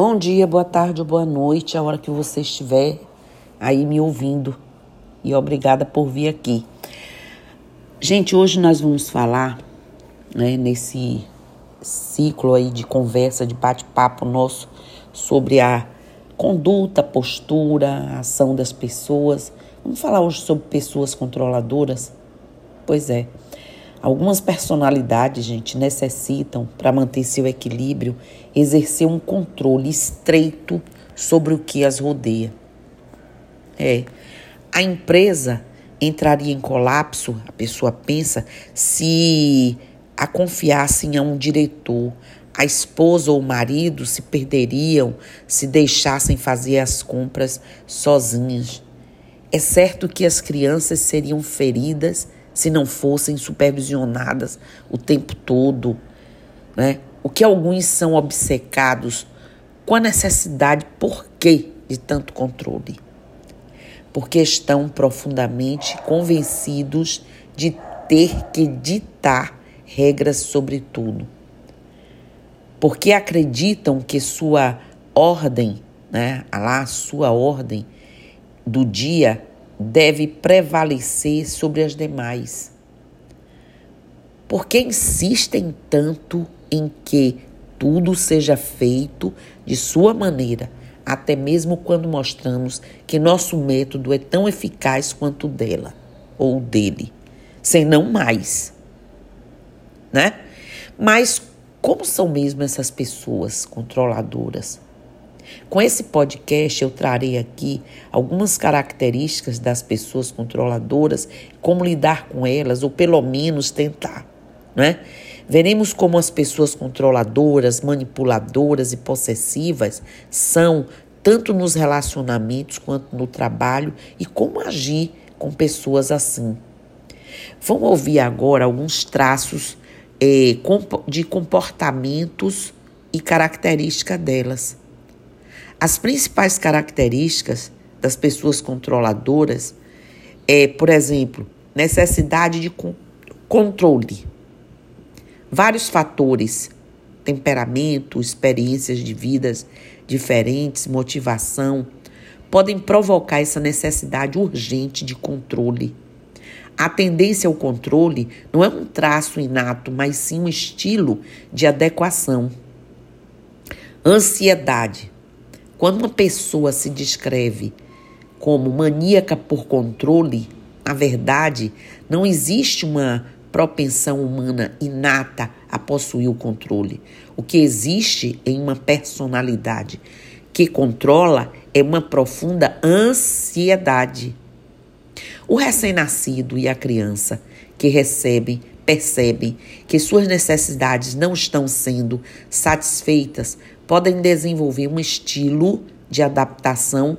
Bom dia, boa tarde ou boa noite, a hora que você estiver aí me ouvindo. E obrigada por vir aqui. Gente, hoje nós vamos falar, né, nesse ciclo aí de conversa, de bate-papo nosso sobre a conduta, postura, a ação das pessoas. Vamos falar hoje sobre pessoas controladoras? Pois é. Algumas personalidades, gente, necessitam, para manter seu equilíbrio, exercer um controle estreito sobre o que as rodeia. É. A empresa entraria em colapso, a pessoa pensa, se a confiassem a um diretor. A esposa ou o marido se perderiam se deixassem fazer as compras sozinhas. É certo que as crianças seriam feridas se não fossem supervisionadas o tempo todo, né? O que alguns são obcecados com a necessidade, por quê, de tanto controle? Porque estão profundamente convencidos de ter que ditar regras sobre tudo. Porque acreditam que sua ordem, né, lá, sua ordem do dia deve prevalecer sobre as demais. Por que insistem tanto em que tudo seja feito de sua maneira, até mesmo quando mostramos que nosso método é tão eficaz quanto dela ou dele, sem não mais, né? Mas como são mesmo essas pessoas controladoras? Com esse podcast, eu trarei aqui algumas características das pessoas controladoras, como lidar com elas, ou pelo menos tentar. Né? Veremos como as pessoas controladoras, manipuladoras e possessivas são tanto nos relacionamentos quanto no trabalho e como agir com pessoas assim. Vamos ouvir agora alguns traços eh, de comportamentos e características delas. As principais características das pessoas controladoras é, por exemplo, necessidade de controle. Vários fatores, temperamento, experiências de vidas diferentes, motivação, podem provocar essa necessidade urgente de controle. A tendência ao controle não é um traço inato, mas sim um estilo de adequação. Ansiedade quando uma pessoa se descreve como maníaca por controle, na verdade, não existe uma propensão humana inata a possuir o controle. O que existe em uma personalidade que controla é uma profunda ansiedade. O recém-nascido e a criança que recebem percebem que suas necessidades não estão sendo satisfeitas podem desenvolver um estilo de adaptação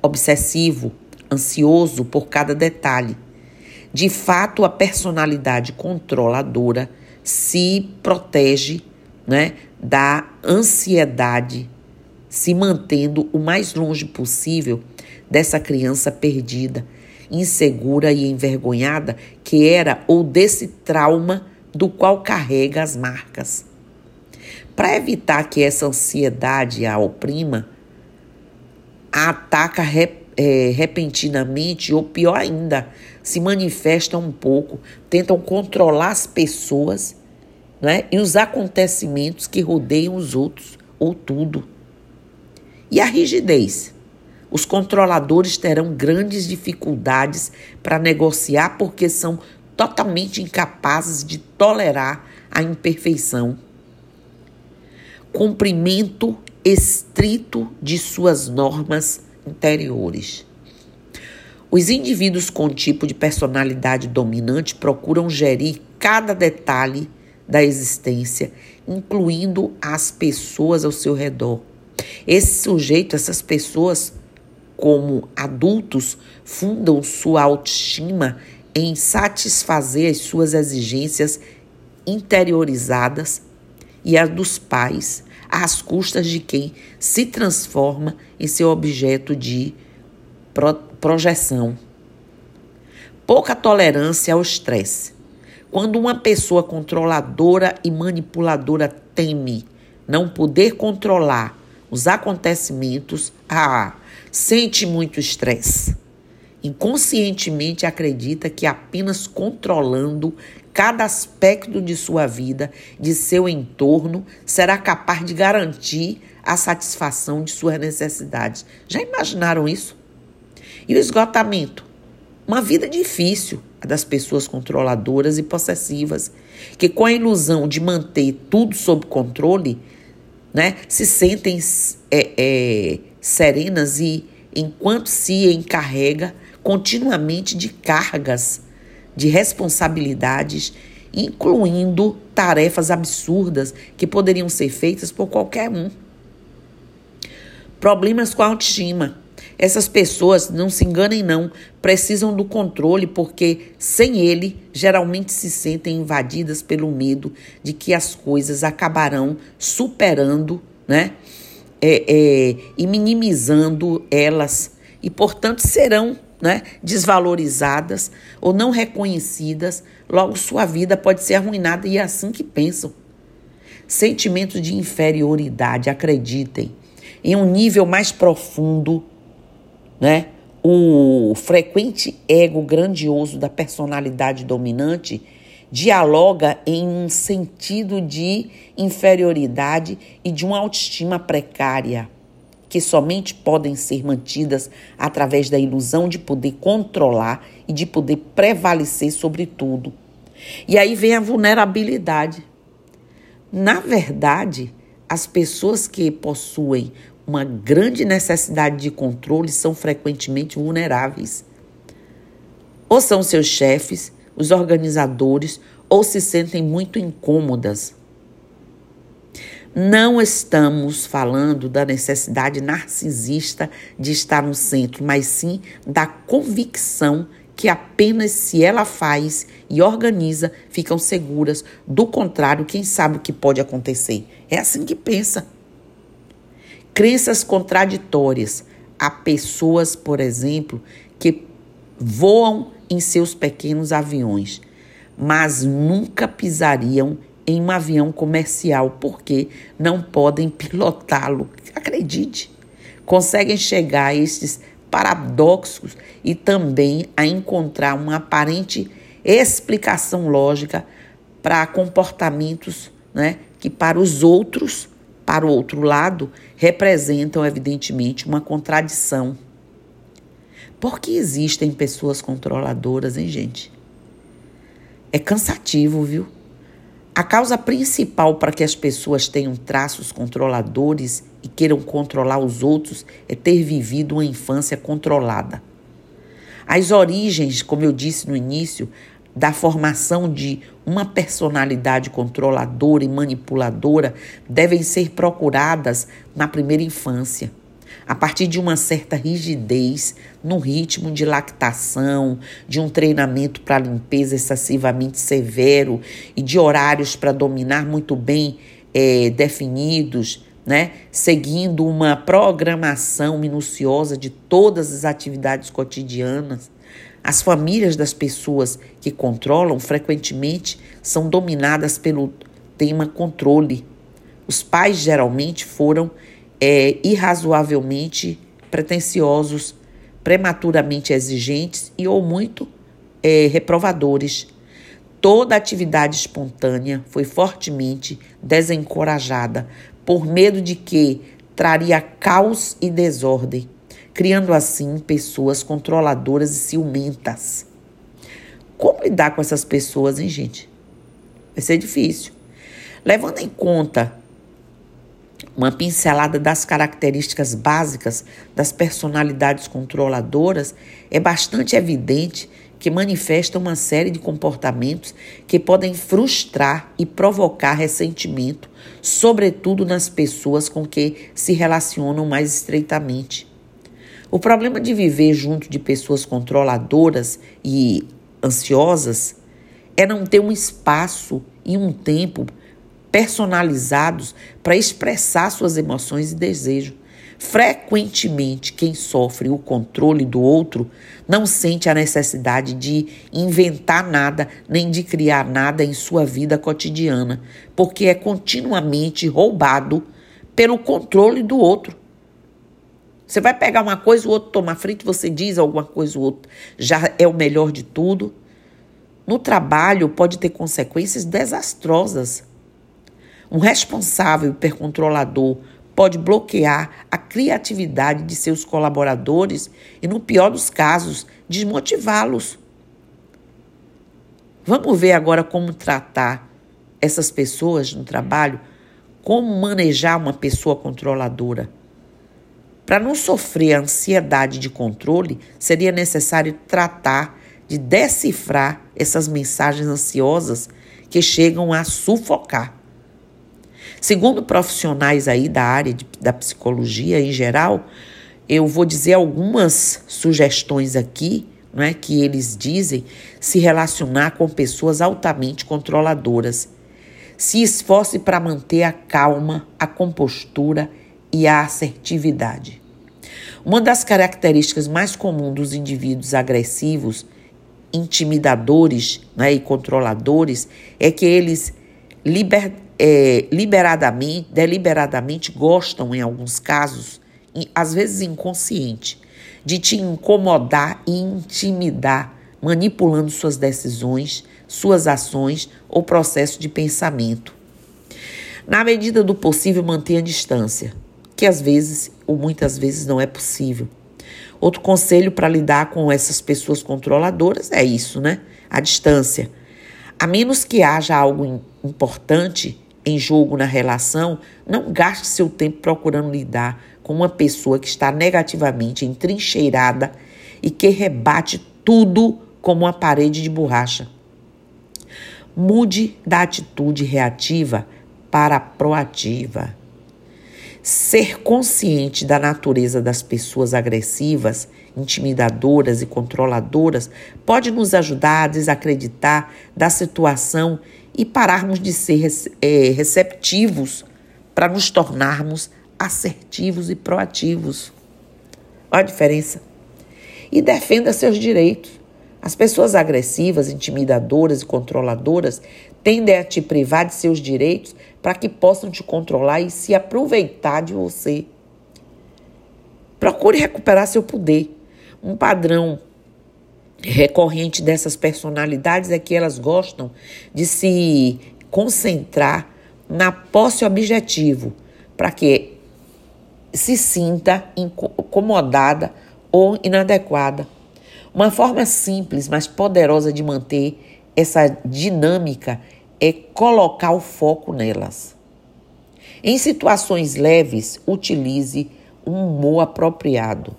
obsessivo, ansioso por cada detalhe. De fato, a personalidade controladora se protege né, da ansiedade, se mantendo o mais longe possível dessa criança perdida, insegura e envergonhada que era ou desse trauma do qual carrega as marcas. Para evitar que essa ansiedade a oprima, a ataca é, repentinamente ou pior ainda, se manifesta um pouco, tentam controlar as pessoas né, e os acontecimentos que rodeiam os outros ou tudo. E a rigidez. Os controladores terão grandes dificuldades para negociar porque são totalmente incapazes de tolerar a imperfeição cumprimento estrito de suas normas interiores. Os indivíduos com tipo de personalidade dominante procuram gerir cada detalhe da existência, incluindo as pessoas ao seu redor. Esse sujeito, essas pessoas, como adultos, fundam sua autoestima em satisfazer as suas exigências interiorizadas e a dos pais, às custas de quem se transforma em seu objeto de pro projeção. Pouca tolerância ao estresse. Quando uma pessoa controladora e manipuladora teme não poder controlar os acontecimentos, ah, sente muito estresse. Inconscientemente acredita que apenas controlando cada aspecto de sua vida, de seu entorno, será capaz de garantir a satisfação de suas necessidades. Já imaginaram isso? E o esgotamento? Uma vida difícil, a das pessoas controladoras e possessivas, que com a ilusão de manter tudo sob controle, né, se sentem é, é, serenas e enquanto se encarrega continuamente de cargas, de responsabilidades, incluindo tarefas absurdas que poderiam ser feitas por qualquer um. Problemas com a autoestima. Essas pessoas, não se enganem não, precisam do controle porque sem ele geralmente se sentem invadidas pelo medo de que as coisas acabarão superando, né? É, é, e minimizando elas e, portanto, serão né, desvalorizadas ou não reconhecidas, logo sua vida pode ser arruinada e é assim que pensam. Sentimento de inferioridade, acreditem, em um nível mais profundo, né? O frequente ego grandioso da personalidade dominante dialoga em um sentido de inferioridade e de uma autoestima precária que somente podem ser mantidas através da ilusão de poder controlar e de poder prevalecer sobre tudo. E aí vem a vulnerabilidade. Na verdade, as pessoas que possuem uma grande necessidade de controle são frequentemente vulneráveis. Ou são seus chefes, os organizadores, ou se sentem muito incômodas não estamos falando da necessidade narcisista de estar no centro, mas sim da convicção que apenas se ela faz e organiza ficam seguras. Do contrário, quem sabe o que pode acontecer? É assim que pensa. Crenças contraditórias. Há pessoas, por exemplo, que voam em seus pequenos aviões, mas nunca pisariam em um avião comercial porque não podem pilotá-lo. Acredite, conseguem chegar a estes paradoxos e também a encontrar uma aparente explicação lógica para comportamentos né, que para os outros, para o outro lado, representam evidentemente uma contradição. Por que existem pessoas controladoras, hein, gente? É cansativo, viu? A causa principal para que as pessoas tenham traços controladores e queiram controlar os outros é ter vivido uma infância controlada. As origens, como eu disse no início, da formação de uma personalidade controladora e manipuladora devem ser procuradas na primeira infância a partir de uma certa rigidez no ritmo de lactação, de um treinamento para limpeza excessivamente severo e de horários para dominar muito bem é, definidos, né? seguindo uma programação minuciosa de todas as atividades cotidianas. As famílias das pessoas que controlam frequentemente são dominadas pelo tema controle. Os pais geralmente foram é, irrazoavelmente pretensiosos, prematuramente exigentes e ou muito é, reprovadores. Toda atividade espontânea foi fortemente desencorajada por medo de que traria caos e desordem, criando assim pessoas controladoras e ciumentas. Como lidar com essas pessoas, hein, gente? Vai ser difícil. Levando em conta uma pincelada das características básicas das personalidades controladoras, é bastante evidente que manifestam uma série de comportamentos que podem frustrar e provocar ressentimento, sobretudo nas pessoas com que se relacionam mais estreitamente. O problema de viver junto de pessoas controladoras e ansiosas é não ter um espaço e um tempo personalizados para expressar suas emoções e desejos. Frequentemente, quem sofre o controle do outro não sente a necessidade de inventar nada nem de criar nada em sua vida cotidiana, porque é continuamente roubado pelo controle do outro. Você vai pegar uma coisa, o outro toma frente, você diz alguma coisa, o outro já é o melhor de tudo. No trabalho pode ter consequências desastrosas. Um responsável hipercontrolador pode bloquear a criatividade de seus colaboradores e, no pior dos casos, desmotivá-los. Vamos ver agora como tratar essas pessoas no trabalho, como manejar uma pessoa controladora. Para não sofrer a ansiedade de controle, seria necessário tratar de decifrar essas mensagens ansiosas que chegam a sufocar. Segundo profissionais aí da área de, da psicologia em geral, eu vou dizer algumas sugestões aqui, né, que eles dizem se relacionar com pessoas altamente controladoras. Se esforce para manter a calma, a compostura e a assertividade. Uma das características mais comuns dos indivíduos agressivos, intimidadores né, e controladores é que eles liber, é, liberadamente, deliberadamente gostam, em alguns casos, e às vezes inconsciente, de te incomodar e intimidar, manipulando suas decisões, suas ações ou processo de pensamento. Na medida do possível, mantenha distância, que às vezes ou muitas vezes não é possível. Outro conselho para lidar com essas pessoas controladoras é isso, né? A distância. A menos que haja algo importante, em jogo na relação, não gaste seu tempo procurando lidar com uma pessoa que está negativamente entrincheirada e que rebate tudo como uma parede de borracha. Mude da atitude reativa para proativa. Ser consciente da natureza das pessoas agressivas, intimidadoras e controladoras pode nos ajudar a desacreditar da situação e pararmos de ser é, receptivos para nos tornarmos assertivos e proativos. Olha a diferença. E defenda seus direitos. As pessoas agressivas, intimidadoras e controladoras tendem a te privar de seus direitos para que possam te controlar e se aproveitar de você. Procure recuperar seu poder. Um padrão recorrente dessas personalidades é que elas gostam de se concentrar na posse objetivo, para que se sinta incomodada ou inadequada. Uma forma simples, mas poderosa de manter essa dinâmica é colocar o foco nelas. Em situações leves, utilize um humor apropriado.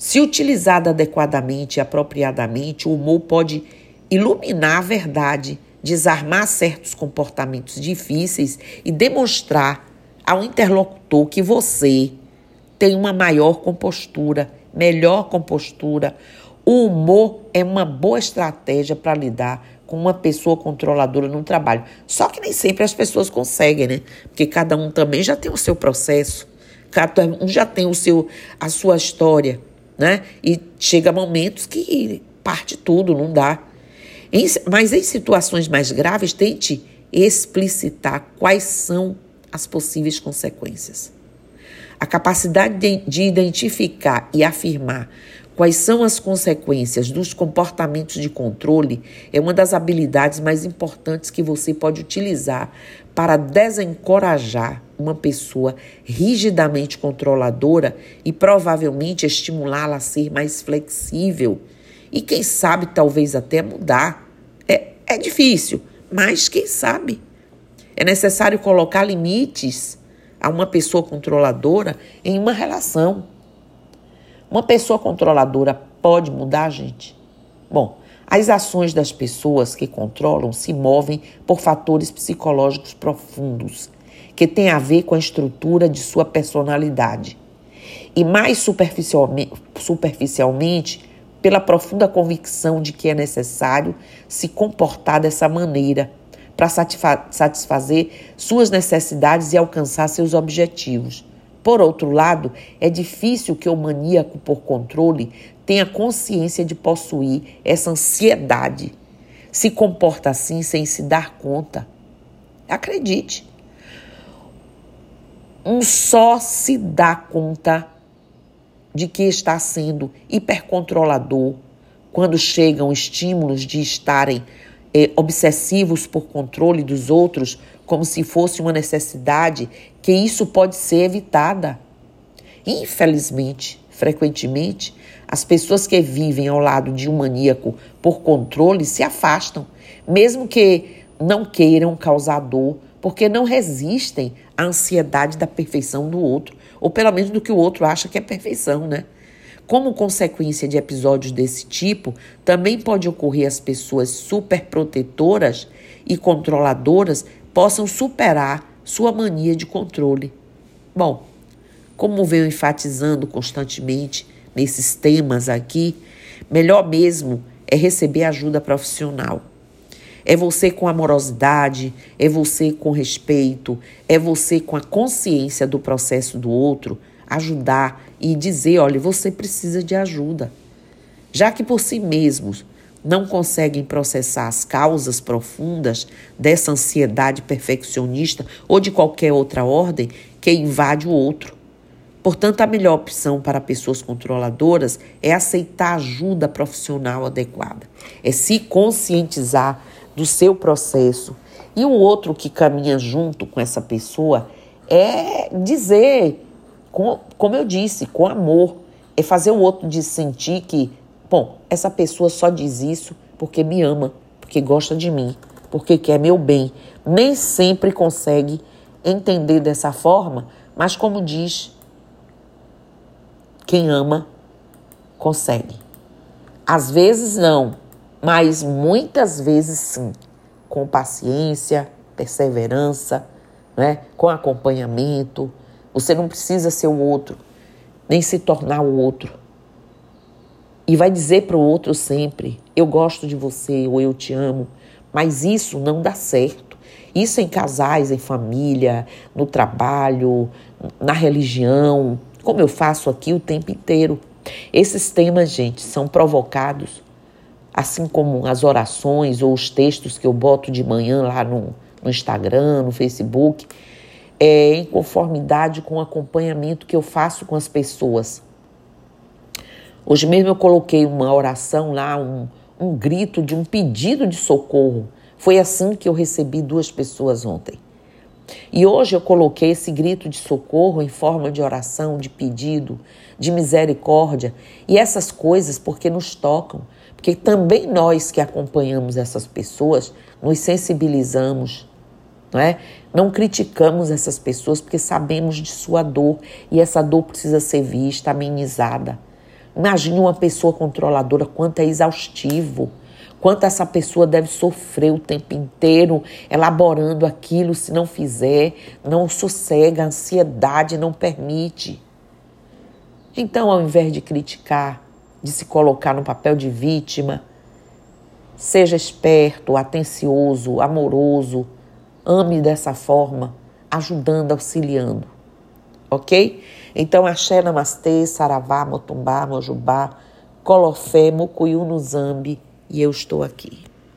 Se utilizado adequadamente e apropriadamente, o humor pode iluminar a verdade, desarmar certos comportamentos difíceis e demonstrar ao interlocutor que você tem uma maior compostura, melhor compostura. O humor é uma boa estratégia para lidar com uma pessoa controladora no trabalho. Só que nem sempre as pessoas conseguem, né? Porque cada um também já tem o seu processo, cada um já tem o seu a sua história né? E chega momentos que parte tudo, não dá. Em, mas em situações mais graves, tente explicitar quais são as possíveis consequências. A capacidade de, de identificar e afirmar quais são as consequências dos comportamentos de controle é uma das habilidades mais importantes que você pode utilizar para desencorajar uma pessoa rigidamente controladora e provavelmente estimulá-la a ser mais flexível e, quem sabe, talvez até mudar. É, é difícil, mas quem sabe? É necessário colocar limites a uma pessoa controladora em uma relação. Uma pessoa controladora pode mudar, gente? Bom, as ações das pessoas que controlam se movem por fatores psicológicos profundos, que têm a ver com a estrutura de sua personalidade. E mais superficialmente, superficialmente pela profunda convicção de que é necessário se comportar dessa maneira para satisfazer suas necessidades e alcançar seus objetivos. Por outro lado, é difícil que o maníaco por controle tenha consciência de possuir essa ansiedade. Se comporta assim sem se dar conta. Acredite. Um só se dá conta de que está sendo hipercontrolador quando chegam estímulos de estarem é, obsessivos por controle dos outros, como se fosse uma necessidade, que isso pode ser evitada. Infelizmente, frequentemente, as pessoas que vivem ao lado de um maníaco por controle se afastam, mesmo que não queiram causar dor, porque não resistem à ansiedade da perfeição do outro, ou pelo menos do que o outro acha que é perfeição, né? Como consequência de episódios desse tipo, também pode ocorrer as pessoas superprotetoras e controladoras possam superar sua mania de controle. Bom, como venho enfatizando constantemente nesses temas aqui, melhor mesmo é receber ajuda profissional. É você com amorosidade, é você com respeito, é você com a consciência do processo do outro ajudar e dizer: olha, você precisa de ajuda. Já que por si mesmos não conseguem processar as causas profundas dessa ansiedade perfeccionista ou de qualquer outra ordem que invade o outro. Portanto, a melhor opção para pessoas controladoras é aceitar ajuda profissional adequada, é se conscientizar do seu processo. E o outro que caminha junto com essa pessoa é dizer com, como eu disse, com amor. É fazer o outro de sentir que, bom, essa pessoa só diz isso porque me ama, porque gosta de mim, porque quer meu bem. Nem sempre consegue entender dessa forma, mas como diz, quem ama consegue. Às vezes não, mas muitas vezes sim, com paciência, perseverança, né? com acompanhamento, você não precisa ser o outro, nem se tornar o outro. E vai dizer para o outro sempre: eu gosto de você ou eu te amo. Mas isso não dá certo. Isso em casais, em família, no trabalho, na religião, como eu faço aqui o tempo inteiro. Esses temas, gente, são provocados, assim como as orações ou os textos que eu boto de manhã lá no, no Instagram, no Facebook é, em conformidade com o acompanhamento que eu faço com as pessoas. Hoje mesmo eu coloquei uma oração lá, um, um grito de um pedido de socorro. Foi assim que eu recebi duas pessoas ontem. E hoje eu coloquei esse grito de socorro em forma de oração, de pedido, de misericórdia e essas coisas porque nos tocam, porque também nós que acompanhamos essas pessoas nos sensibilizamos, não é? Não criticamos essas pessoas porque sabemos de sua dor e essa dor precisa ser vista, amenizada. Imagine uma pessoa controladora, quanto é exaustivo, quanto essa pessoa deve sofrer o tempo inteiro elaborando aquilo, se não fizer, não sossega, a ansiedade não permite. Então, ao invés de criticar, de se colocar no papel de vítima, seja esperto, atencioso, amoroso, Ame dessa forma, ajudando, auxiliando. Ok? Então, axé, namastê, saravá, motumbá, mojubá, colofé, mucuyu zambi e eu estou aqui.